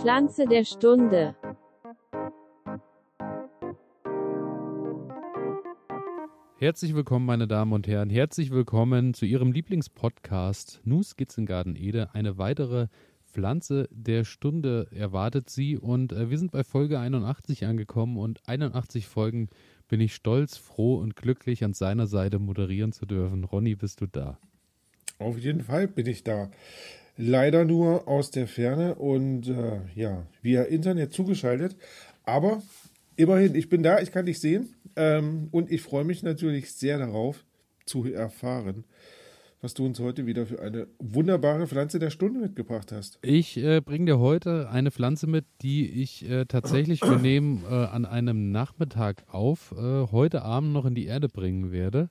Pflanze der Stunde. Herzlich willkommen, meine Damen und Herren. Herzlich willkommen zu Ihrem Lieblingspodcast Nu Skizzengarten Ede. Eine weitere Pflanze der Stunde erwartet Sie und äh, wir sind bei Folge 81 angekommen und 81 Folgen bin ich stolz, froh und glücklich an seiner Seite moderieren zu dürfen. Ronny, bist du da? Auf jeden Fall bin ich da. Leider nur aus der Ferne und äh, ja, via Internet zugeschaltet. Aber immerhin, ich bin da, ich kann dich sehen. Ähm, und ich freue mich natürlich sehr darauf zu erfahren, was du uns heute wieder für eine wunderbare Pflanze der Stunde mitgebracht hast. Ich äh, bringe dir heute eine Pflanze mit, die ich äh, tatsächlich, wir nehmen äh, an einem Nachmittag auf, äh, heute Abend noch in die Erde bringen werde.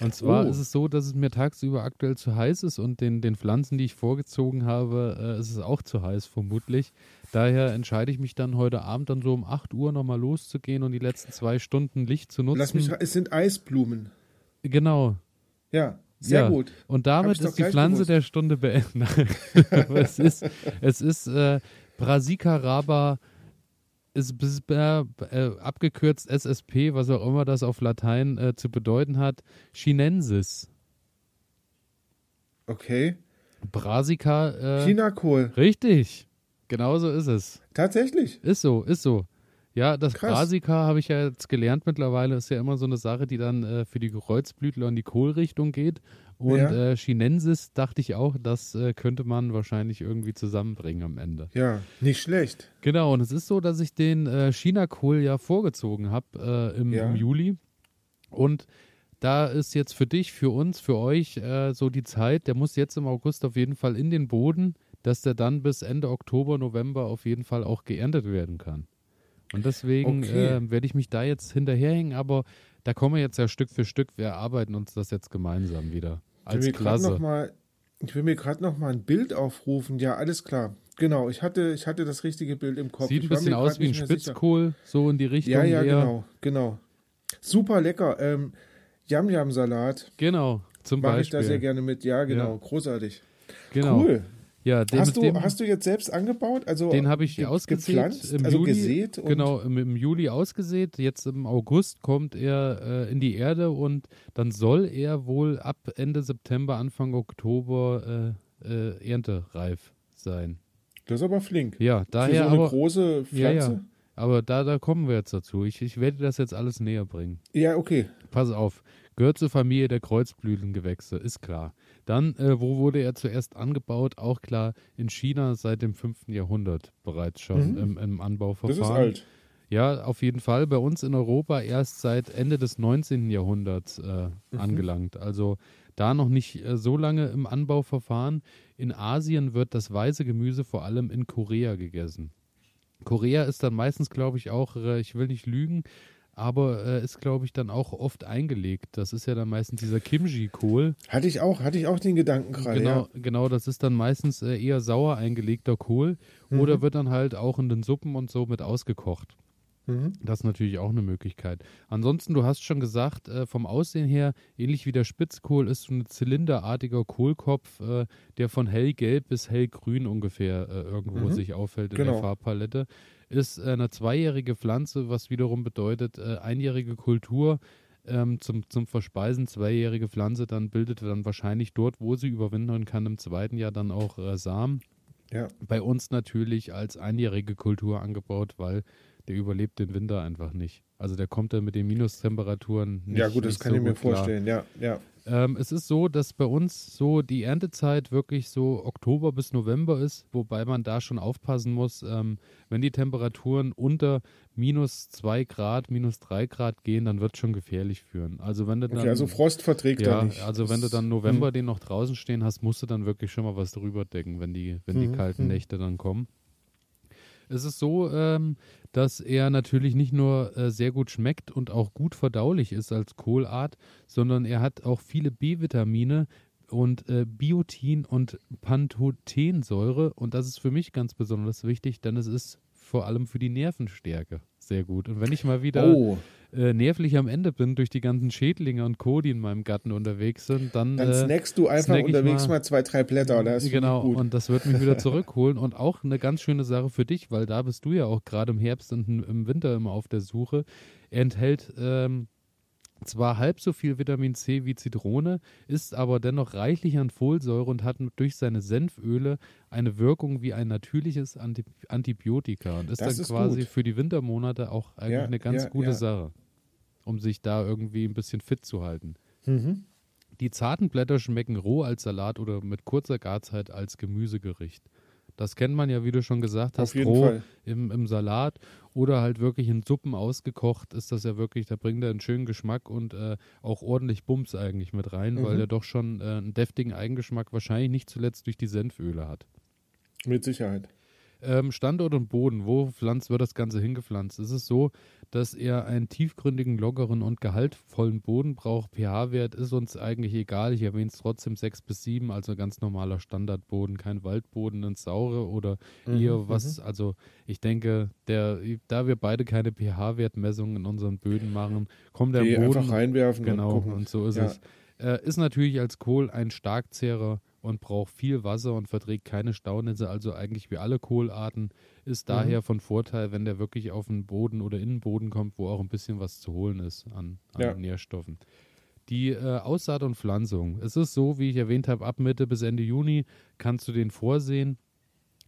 Und zwar Oh. ist es so, dass es mir tagsüber aktuell zu heiß ist und den, den Pflanzen, die ich vorgezogen habe, äh, ist es auch zu heiß vermutlich. Daher entscheide ich mich dann heute Abend dann so um 8 Uhr nochmal loszugehen und die letzten zwei Stunden Licht zu nutzen. Lass mich, es sind Eisblumen. Genau. Ja, sehr ja. gut. Und damit ist die Pflanze gewusst. der Stunde beendet. Es ist, es ist äh, Brassica raba, ist bis- äh, äh, abgekürzt SSP, was auch immer das auf Latein äh, zu bedeuten hat, Chinensis. Okay. Brassica, äh, Chinakohl. richtig. Genauso ist es. Tatsächlich. Ist so, ist so. Ja, das Krass. Brassica habe ich ja jetzt gelernt mittlerweile, ist ja immer so eine Sache, die dann äh, für die Kreuzblütler in die Kohlrichtung geht. Und Ja. äh, Chinensis dachte ich auch, das äh, könnte man wahrscheinlich irgendwie zusammenbringen am Ende. Ja, nicht schlecht. Genau, und es ist so, dass ich den äh, China-Kohl ja vorgezogen habe äh, im, Ja. im Juli. Und da ist jetzt für dich, für uns, für euch äh, so die Zeit, der muss jetzt im August auf jeden Fall in den Boden, dass der dann bis Ende Oktober, November auf jeden Fall auch geerntet werden kann. Und deswegen Okay. äh, werde ich mich da jetzt hinterherhängen, aber da kommen wir jetzt ja Stück für Stück, wir erarbeiten uns das jetzt gemeinsam wieder. Ich will Als Klasse. Mal, ich will mir gerade noch mal ein Bild aufrufen. Ja, alles klar. Genau, ich hatte, ich hatte das richtige Bild im Kopf. Sieht ein bisschen aus wie ein mehr sicher. Spitzkohl, so in die Richtung. Ja, ja, eher. genau, genau. Super lecker. Ähm, Yam-Yam-Salat Genau, zum mache ich Beispiel. da sehr gerne mit. Ja, genau, Ja. großartig. Genau. Cool. Ja, den, Hast du, dem, hast du jetzt selbst angebaut? Also den habe ich ge- ausgesät gepflanzt, im also Juli. gesät genau, im, im Juli ausgesät. Jetzt im August kommt er äh, in die Erde und dann soll er wohl ab Ende September, Anfang Oktober äh, äh, erntereif sein. Das ist aber flink. Ja, Für daher so eine aber, große ja, Pflanze. ja, aber da, da kommen wir jetzt dazu. Ich, ich werde das jetzt alles näher bringen. Ja, okay. Pass auf, gehört zur Familie der Kreuzblütengewächse, ist klar. Dann, äh, wo wurde er zuerst angebaut? Auch klar, in China seit dem 5. Jahrhundert bereits schon Mhm. im, im Das Anbauverfahren. ist alt. Ja, auf jeden Fall. Bei uns in Europa erst seit Ende des 19. Jahrhunderts äh, Mhm. angelangt. Also da noch nicht äh, so lange im Anbauverfahren. In Asien wird das weiße Gemüse vor allem in Korea gegessen. Korea ist dann meistens, glaube ich, auch, äh, ich will nicht lügen, aber äh, ist, glaube ich, dann auch oft eingelegt. Das ist ja dann meistens dieser Kimchi-Kohl. Hatte ich auch, hatte ich auch den Gedanken gerade. Genau, Ja. genau, das ist dann meistens äh, eher sauer eingelegter Kohl Mhm. oder wird dann halt auch in den Suppen und so mit ausgekocht. Mhm. Das ist natürlich auch eine Möglichkeit. Ansonsten, du hast schon gesagt, äh, vom Aussehen her, ähnlich wie der Spitzkohl, ist so ein zylinderartiger Kohlkopf, äh, der von hellgelb bis hellgrün ungefähr äh, irgendwo Mhm. sich auffällt in Genau. der Farbpalette. Ist äh, eine zweijährige Pflanze, was wiederum bedeutet, äh, einjährige Kultur ähm, zum, zum Verspeisen, zweijährige Pflanze, dann bildet dann wahrscheinlich dort, wo sie überwintern kann, im zweiten Jahr dann auch äh, Samen. Ja. Bei uns natürlich als einjährige Kultur angebaut, weil der überlebt den Winter einfach nicht. Also der kommt dann mit den Minustemperaturen nicht ja, gut, das kann so ich mir gut klar. vorstellen. Ja, ja. Ähm, es ist so, dass bei uns so die Erntezeit wirklich so Oktober bis November ist, wobei man da schon aufpassen muss, ähm, wenn die Temperaturen unter minus 2 Grad, minus 3 Grad gehen, dann wird es schon gefährlich führen. Also wenn du dann Okay, also Frost verträgt er ja, nicht. also wenn du Das- dann November den noch draußen stehen hast, musst du dann wirklich schon mal was drüber decken, wenn die, wenn die Mhm, kalten mhm. Nächte dann kommen. Es ist so, ähm, dass er natürlich nicht nur äh, sehr gut schmeckt und auch gut verdaulich ist als Kohlart, sondern er hat auch viele B-Vitamine und äh, Biotin und Pantothensäure. Und das ist für mich ganz besonders wichtig, denn es ist vor allem für die Nervenstärke sehr gut. Und wenn ich mal wieder Oh, äh, nervlich am Ende bin durch die ganzen Schädlinge und Co., die in meinem Garten unterwegs sind, dann, dann äh, snackst du einfach snack unterwegs mal- mal, zwei, drei Blätter. Das ist genau, und das wird mich wieder zurückholen. Und auch eine ganz schöne Sache für dich, weil da bist du ja auch gerade im Herbst und im Winter immer auf der Suche. Er enthält ähm, zwar halb so viel Vitamin C wie Zitrone, ist aber dennoch reichlich an Folsäure und hat durch seine Senföle eine Wirkung wie ein natürliches Anti Antibiotika und ist Das dann ist quasi gut. für die Wintermonate auch eigentlich Ja, eine ganz ja, gute ja. Sache, um sich da irgendwie ein bisschen fit zu halten. Mhm. Die zarten Blätter schmecken roh als Salat oder mit kurzer Garzeit als Gemüsegericht. Das kennt man ja, wie du schon gesagt hast, roh im, im Salat oder halt wirklich in Suppen ausgekocht ist das ja wirklich, da bringt er einen schönen Geschmack und äh, auch ordentlich Bums eigentlich mit rein, weil Mhm. er doch schon äh, einen deftigen Eigengeschmack wahrscheinlich nicht zuletzt durch die Senföle hat. Mit Sicherheit. Ähm, Standort und Boden, wo pflanzt, wird das Ganze hingepflanzt? Es ist so, dass er einen tiefgründigen, lockeren und gehaltvollen Boden braucht. pH-Wert ist uns eigentlich egal. Ich erwähne es trotzdem 6 bis 7, also ganz normaler Standardboden, kein Waldboden ins Saure oder Mhm, eher was. Also ich denke, der, da wir beide keine pH-Wertmessungen in unseren Böden machen, kommt der Boden einfach reinwerfen Genau, und und so ist Ja. es. Äh, ist natürlich als Kohl ein Starkzehrer und braucht viel Wasser und verträgt keine Staunässe, also eigentlich wie alle Kohlarten. Ist Mhm. daher von Vorteil, wenn der wirklich auf den Boden oder in den Boden kommt, wo auch ein bisschen was zu holen ist an, an Ja. Nährstoffen. Die äh, Aussaat und Pflanzung. Es ist so, wie ich erwähnt habe, ab Mitte bis Ende Juni kannst du den vorsehen,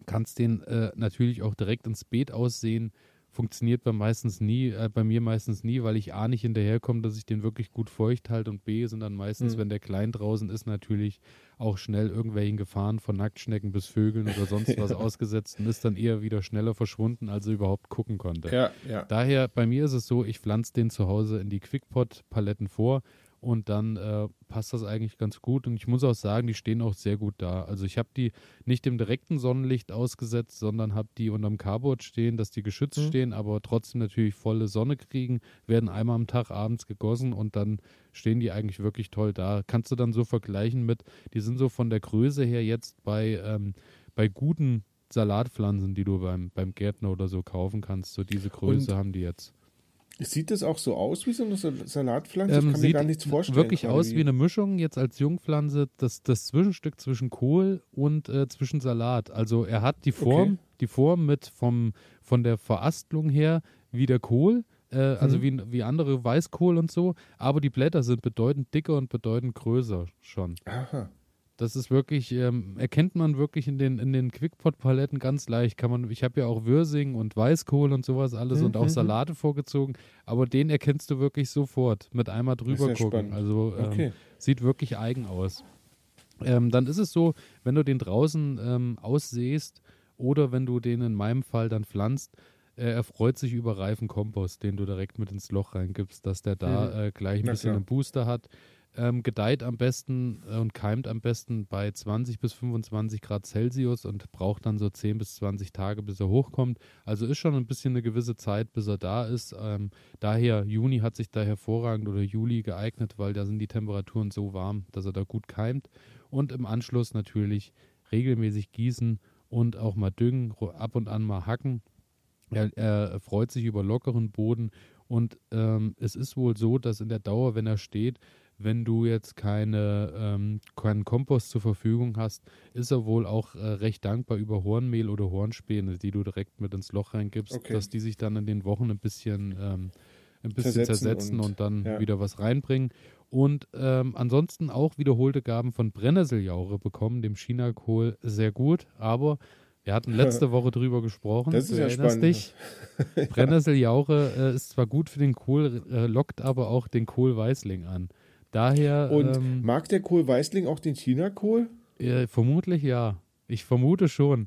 kannst den äh, natürlich auch direkt ins Beet aussehen. Funktioniert bei meistens nie, äh, bei mir meistens nie, weil ich A nicht hinterherkomme, dass ich den wirklich gut feucht halte und B sind dann meistens, Mhm. wenn der klein draußen ist, natürlich auch schnell irgendwelchen Gefahren von Nacktschnecken bis Vögeln oder sonst was ausgesetzt und ist dann eher wieder schneller verschwunden, als er überhaupt gucken konnte. Ja, ja. Daher, bei mir ist es so, ich pflanze den zu Hause in die Quickpot-Paletten vor und dann äh, passt das eigentlich ganz gut. Und ich muss auch sagen, die stehen auch sehr gut da. Also ich habe die nicht im direkten Sonnenlicht ausgesetzt, sondern habe die unterm Carport stehen, dass die geschützt Mhm. stehen, aber trotzdem natürlich volle Sonne kriegen, werden einmal am Tag abends gegossen und dann stehen die eigentlich wirklich toll da. Kannst du dann so vergleichen mit, die sind so von der Größe her jetzt bei, ähm, bei guten Salatpflanzen, die du beim, beim Gärtner oder so kaufen kannst. So diese Größe Und haben die jetzt. Sieht das auch so aus wie so eine Sal- Salatpflanze? Ähm, ich kann mir gar nichts vorstellen. Wirklich aus wie eine Mischung jetzt als Jungpflanze, das, das Zwischenstück zwischen Kohl und äh, zwischen Salat. Also er hat die Form, Okay. die Form mit vom, von der Verastelung her wie der Kohl, äh, also Mhm. wie, wie andere Weißkohl und so, aber die Blätter sind bedeutend dicker und bedeutend größer schon. Aha. Das ist wirklich, ähm, erkennt man wirklich in den, in den Quickpot-Paletten ganz leicht. Kann man, ich habe ja auch Würsing und Weißkohl und sowas alles Mhm, und auch mhm. Salate vorgezogen, aber den erkennst du wirklich sofort mit einmal drüber ja gucken. spannend. Also ähm, Okay. sieht wirklich eigen aus. Ähm, dann ist es so, wenn du den draußen ähm, aussäst oder wenn du den in meinem Fall dann pflanzt, äh, er freut sich über reifen Kompost, den du direkt mit ins Loch reingibst, dass der da Mhm. äh, gleich ein Na bisschen klar. einen Booster hat. Ähm, gedeiht am besten äh, und keimt am besten bei 20 bis 25 Grad Celsius und braucht dann so 10 bis 20 Tage, bis er hochkommt. Also ist schon ein bisschen eine gewisse Zeit, bis er da ist. Ähm, daher, Juni hat sich da hervorragend oder Juli geeignet, weil da sind die Temperaturen so warm, dass er da gut keimt. Und im Anschluss natürlich regelmäßig gießen und auch mal düngen, ab und an mal hacken. Er, er freut sich über lockeren Boden und ähm, es ist wohl so, dass in der Dauer, wenn er steht, wenn du jetzt keine, ähm, keinen Kompost zur Verfügung hast, ist er wohl auch äh, recht dankbar über Hornmehl oder Hornspäne, die du direkt mit ins Loch reingibst, Okay. dass die sich dann in den Wochen ein bisschen, ähm, ein bisschen Zersetzen zersetzen, und, und- dann ja. wieder was reinbringen. Und ähm, ansonsten auch wiederholte Gaben von Brennnesseljaure bekommen, dem Chinakohl sehr gut, aber wir hatten letzte Woche drüber gesprochen. Das ist du ja erinnerst spannend. dich. Brennnesseljaure äh, ist zwar gut für den Kohl, äh, lockt aber auch den Kohlweißling an. Daher Und ähm, mag der Kohl Weißling auch den China-Kohl? äh, vermutlich ja. Ich vermute schon.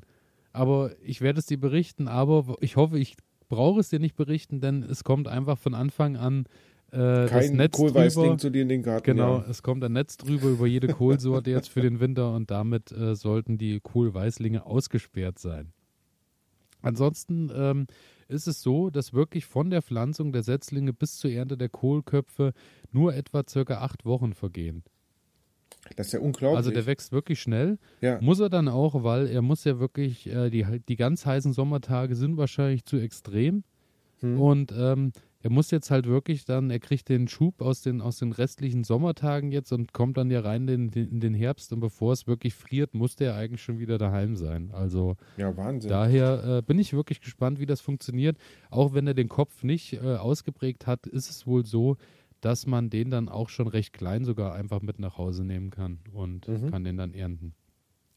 Aber ich werde es dir berichten, aber ich hoffe, ich brauche es dir nicht berichten, denn es kommt einfach von Anfang an äh, das Kein Netz drüber. Zu dir in den Garten. Genau, Ja. es kommt ein Netz drüber über jede Kohlsorte jetzt für den Winter und damit äh, sollten die Kohlweißlinge ausgesperrt sein. Ansonsten ähm, ist es so, dass wirklich von der Pflanzung der Setzlinge bis zur Ernte der Kohlköpfe nur etwa circa acht Wochen vergehen. Das ist ja unglaublich. Also der wächst wirklich schnell. ja. Muss er dann auch, weil er muss ja wirklich, äh, die, die ganz heißen Sommertage sind wahrscheinlich zu extrem. Hm. Und ähm, er muss jetzt halt wirklich dann, er kriegt den Schub aus den, aus den restlichen Sommertagen jetzt und kommt dann ja rein in, in den Herbst und bevor es wirklich friert, musste er eigentlich schon wieder daheim sein. Also ja, Wahnsinn. daher äh, bin ich wirklich gespannt, wie das funktioniert. Auch wenn er den Kopf nicht äh, ausgeprägt hat, ist es wohl so, dass man den dann auch schon recht klein sogar einfach mit nach Hause nehmen kann und mhm. kann den dann ernten.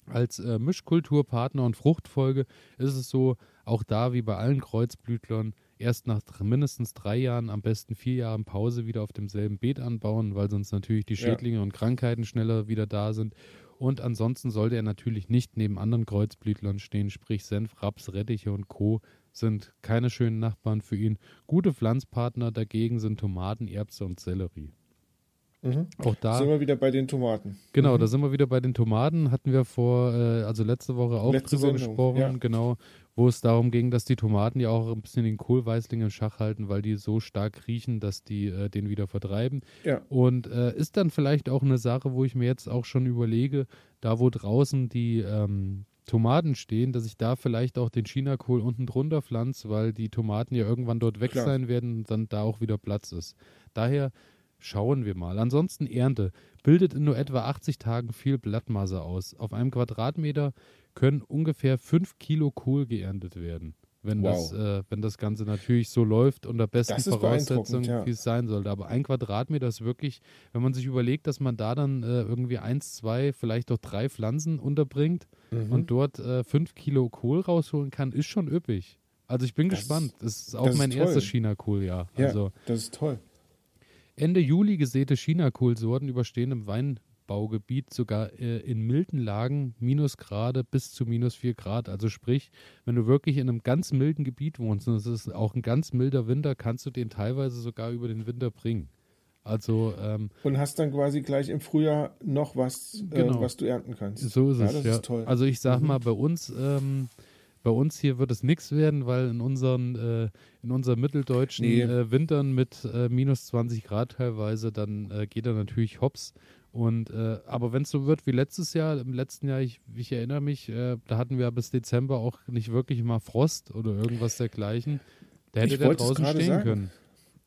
Als äh, Mischkulturpartner und Fruchtfolge ist es so, auch da wie bei allen Kreuzblütlern, erst nach mindestens drei Jahren, am besten vier Jahren Pause wieder auf demselben Beet anbauen, weil sonst natürlich die Schädlinge ja. und Krankheiten schneller wieder da sind. Und ansonsten sollte er natürlich nicht neben anderen Kreuzblütlern stehen, sprich Senf, Raps, Rettiche und Co. sind keine schönen Nachbarn für ihn. Gute Pflanzpartner dagegen sind Tomaten, Erbse und Sellerie. Mhm. Auch da sind wir wieder bei den Tomaten. Genau, mhm. da sind wir wieder bei den Tomaten. Hatten wir vor, äh, also letzte Woche auch letzte drüber Sendung, gesprochen, ja. genau, wo es darum ging, dass die Tomaten ja auch ein bisschen den Kohlweißling im Schach halten, weil die so stark riechen, dass die äh, den wieder vertreiben. Ja. Und äh, ist dann vielleicht auch eine Sache, wo ich mir jetzt auch schon überlege, da wo draußen die ähm, Tomaten stehen, dass ich da vielleicht auch den Chinakohl unten drunter pflanze, weil die Tomaten ja irgendwann dort weg Klar. sein werden und dann da auch wieder Platz ist. Daher Schauen wir mal. Ansonsten Ernte bildet in nur etwa 80 Tagen viel Blattmasse aus. Auf einem Quadratmeter können ungefähr 5 Kilo Kohl geerntet werden. Wenn, wow. das, äh, wenn das Ganze natürlich so läuft unter besten Voraussetzungen, ja. wie es sein sollte. Aber ein Quadratmeter ist wirklich, wenn man sich überlegt, dass man da dann äh, irgendwie eins, zwei, vielleicht auch drei Pflanzen unterbringt mhm. und dort äh, fünf Kilo Kohl rausholen kann, ist schon üppig. Also ich bin das gespannt. das ist auch mein ist erstes China-Kohl-Jahr. Ja, also, das ist toll. Ende Juli gesäte Chinakohlsorten überstehen im Weinbaugebiet sogar äh, in milden Lagen Minusgrade bis zu minus 4 Grad. Also sprich, wenn du wirklich in einem ganz milden Gebiet wohnst und es ist auch ein ganz milder Winter, kannst du den teilweise sogar über den Winter bringen. Also ähm, und hast dann quasi gleich im Frühjahr noch was, äh, genau. äh, was du ernten kannst. So ist ja, es. Das ja. ist toll. Also ich sag mhm. mal, bei uns ähm, bei uns hier wird es nichts werden, weil in unseren, äh, in unseren mitteldeutschen nee. äh, Wintern mit äh, minus 20 Grad teilweise, dann äh, geht er natürlich hops. Und äh, aber wenn es so wird wie letztes Jahr, im letzten Jahr, ich, ich erinnere mich, äh, da hatten wir bis Dezember auch nicht wirklich mal Frost oder irgendwas dergleichen. Da hätte ich der draußen stehen sagen. können.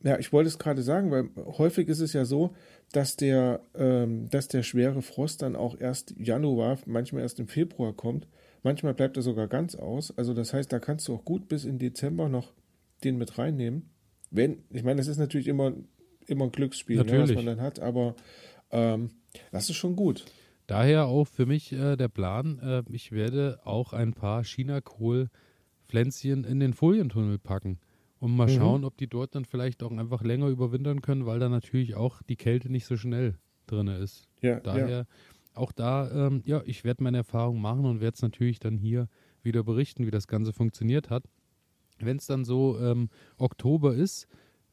Ja, ich wollte es gerade sagen, weil häufig ist es ja so, dass der, ähm, dass der schwere Frost dann auch erst Januar, manchmal erst im Februar kommt. Manchmal bleibt er sogar ganz aus. Also das heißt, da kannst du auch gut bis in Dezember noch den mit reinnehmen. Wenn, ich meine, das ist natürlich immer, immer ein Glücksspiel, ne, was man dann hat, aber ähm, das ist schon gut. Daher auch für mich äh, der Plan, äh, ich werde auch ein paar China-Kohl-Pflänzchen in den Folientunnel packen und mal mhm. schauen, ob die dort dann vielleicht auch einfach länger überwintern können, weil da natürlich auch die Kälte nicht so schnell drin ist. Ja, Daher ja auch da, ähm, ja, ich werde meine Erfahrung machen und werde es natürlich dann hier wieder berichten, wie das Ganze funktioniert hat. Wenn es dann so ähm, Oktober ist,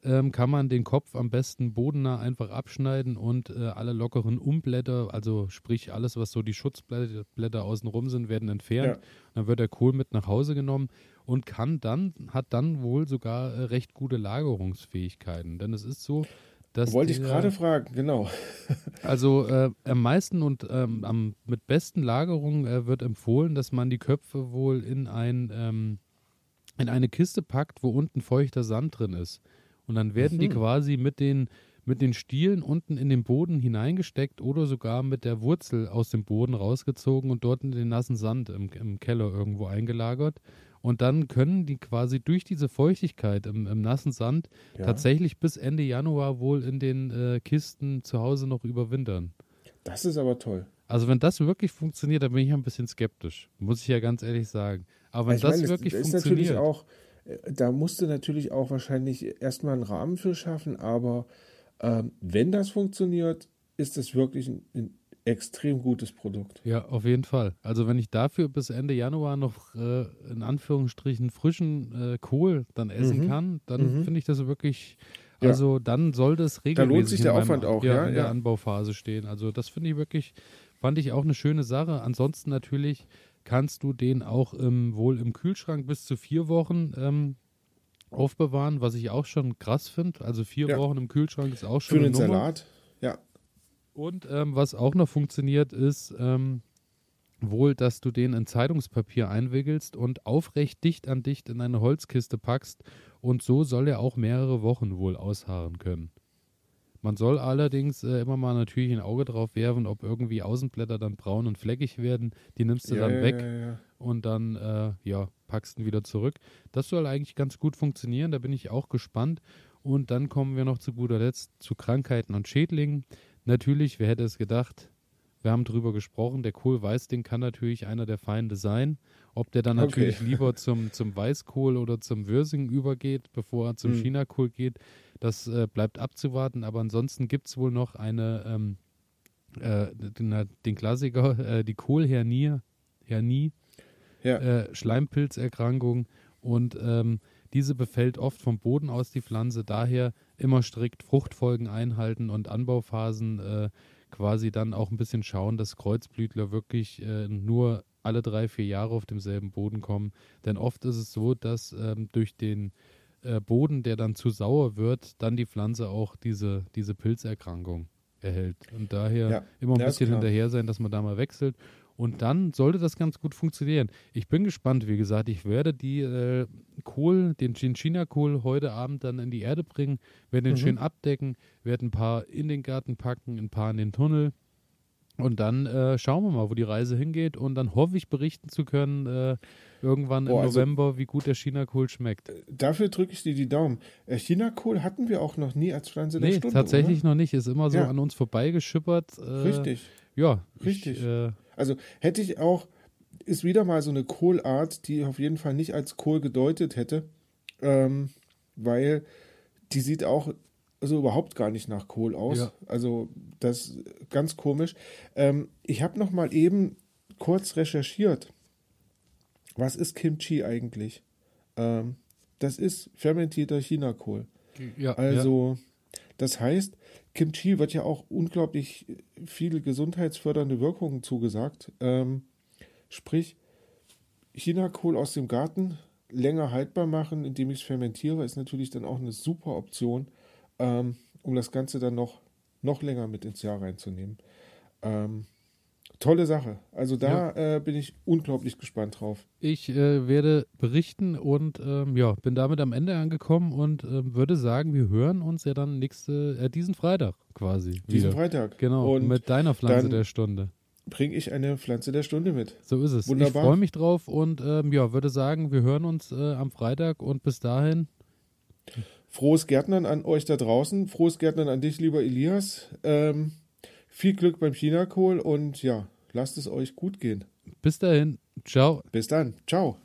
ähm, kann man den Kopf am besten bodennah einfach abschneiden und äh, alle lockeren Umblätter, also sprich alles, was so die Schutzblätter außenrum sind, werden entfernt. Ja. Dann wird der Kohl mit nach Hause genommen und kann dann, hat dann wohl sogar äh, recht gute Lagerungsfähigkeiten. Denn es ist so, Wollte ich gerade fragen, genau. Also äh, am meisten und ähm, am, mit besten Lagerungen äh, wird empfohlen, dass man die Köpfe wohl in, ein, ähm, in eine Kiste packt, wo unten feuchter Sand drin ist. Und dann werden mhm. die quasi mit den, mit den Stielen unten in den Boden hineingesteckt oder sogar mit der Wurzel aus dem Boden rausgezogen und dort in den nassen Sand im, im Keller irgendwo eingelagert. Und dann können die quasi durch diese Feuchtigkeit im, im nassen Sand ja. tatsächlich bis Ende Januar wohl in den äh, Kisten zu Hause noch überwintern. Das ist aber toll. Also wenn das wirklich funktioniert, dann bin ich ein bisschen skeptisch, muss ich ja ganz ehrlich sagen. Aber wenn ich das meine, wirklich das funktioniert, natürlich auch, äh, da musst du natürlich auch wahrscheinlich erstmal einen Rahmen für schaffen, aber ähm, wenn das funktioniert, ist es wirklich ein, ein extrem gutes Produkt. Ja, auf jeden Fall. Also wenn ich dafür bis Ende Januar noch äh, in Anführungsstrichen frischen äh, Kohl dann essen mhm. kann, dann mhm. finde ich das wirklich, also ja. dann sollte es regelmäßig da lohnt sich der Aufwand meinem, auch, ja, ja, in der Anbauphase stehen. Also das finde ich wirklich, fand ich auch eine schöne Sache. Ansonsten natürlich kannst du den auch im, wohl im Kühlschrank bis zu vier Wochen ähm, aufbewahren, was ich auch schon krass finde. Also vier. Wochen im Kühlschrank ist auch schon Für den Salat, ja. Und ähm, was auch noch funktioniert, ist, ähm, wohl, dass du den in Zeitungspapier einwickelst und aufrecht dicht an dicht in eine Holzkiste packst und so soll er auch mehrere Wochen wohl ausharren können. Man soll allerdings äh, immer mal natürlich ein Auge drauf werfen, ob irgendwie Außenblätter dann braun und fleckig werden. Die nimmst du Ja, dann ja, weg ja, und dann äh, ja, packst ihn wieder zurück. Das soll eigentlich ganz gut funktionieren, da bin ich auch gespannt. Und dann kommen wir noch zu guter Letzt zu Krankheiten und Schädlingen. Natürlich, wer hätte es gedacht, wir haben drüber gesprochen, der Kohlweißding kann natürlich einer der Feinde sein. Ob der dann Okay. natürlich lieber zum, zum Weißkohl oder zum Würsing übergeht, bevor er zum Hm. Chinakohl geht, das äh, bleibt abzuwarten. Aber ansonsten gibt es wohl noch eine, ähm, äh, den, den Klassiker, äh, die Kohlhernie, Hernie, Ja. äh, Schleimpilzerkrankung und ähm, diese befällt oft vom Boden aus die Pflanze, daher immer strikt Fruchtfolgen einhalten und Anbauphasen äh, quasi dann auch ein bisschen schauen, dass Kreuzblütler wirklich äh, nur alle drei, vier Jahre auf demselben Boden kommen. Denn oft ist es so, dass ähm, durch den äh, Boden, der dann zu sauer wird, dann die Pflanze auch diese, diese Pilzerkrankung erhält. Und daher Ja, immer ein bisschen klar. hinterher sein, dass man da mal wechselt. Und dann sollte das ganz gut funktionieren. Ich bin gespannt, wie gesagt, ich werde die äh, Kohl, den Chinchina-Kohl heute Abend dann in die Erde bringen, werde den Mhm. schön abdecken, werde ein paar in den Garten packen, ein paar in den Tunnel. Und dann äh, schauen wir mal, wo die Reise hingeht. Und dann hoffe ich berichten zu können, äh, irgendwann Boah, im also- November, wie gut der China-Kohl schmeckt. Dafür drücke ich dir die Daumen. Äh, Chinakohl hatten wir auch noch nie als Pflanze der Nee, Stunde. tatsächlich noch nicht. Ist immer so Ja. an uns vorbeigeschippert. Äh, Oder? Richtig. Ja, Richtig. Ich, äh, Also hätte ich auch, ist wieder mal so eine Kohlart, die ich auf jeden Fall nicht als Kohl gedeutet hätte, ähm, weil die sieht auch also überhaupt gar nicht nach Kohl aus. Ja. Also das ist ganz komisch. Ähm, ich habe noch mal eben kurz recherchiert. Was ist Kimchi eigentlich? Ähm, das ist fermentierter Chinakohl. ja, Also, das heißt, Kimchi wird ja auch unglaublich viele gesundheitsfördernde Wirkungen zugesagt. Ähm, sprich, Chinakohl aus dem Garten länger haltbar machen, indem ich es fermentiere, ist natürlich dann auch eine super Option, ähm, um das Ganze dann noch, noch länger mit ins Jahr reinzunehmen. Ähm, tolle Sache. Also da äh, bin ich unglaublich gespannt drauf. Ich äh, werde berichten und ähm, ja, bin damit am Ende angekommen und ähm, würde sagen, wir hören uns ja dann nächste, äh, diesen Freitag quasi. Diesen wieder. Freitag. Genau, Und mit deiner Pflanze der Stunde. bringe ich eine Pflanze der Stunde mit. So ist es. Wunderbar. Ich freue mich drauf und ähm, ja, würde sagen, wir hören uns äh, am Freitag und bis dahin, Frohes Gärtnern an euch da draußen. Frohes Gärtnern an dich, lieber Elias. Ähm, viel Glück beim Chinakohl und ja, lasst es euch gut gehen. bis dahin, ciao. Bis dann. Ciao.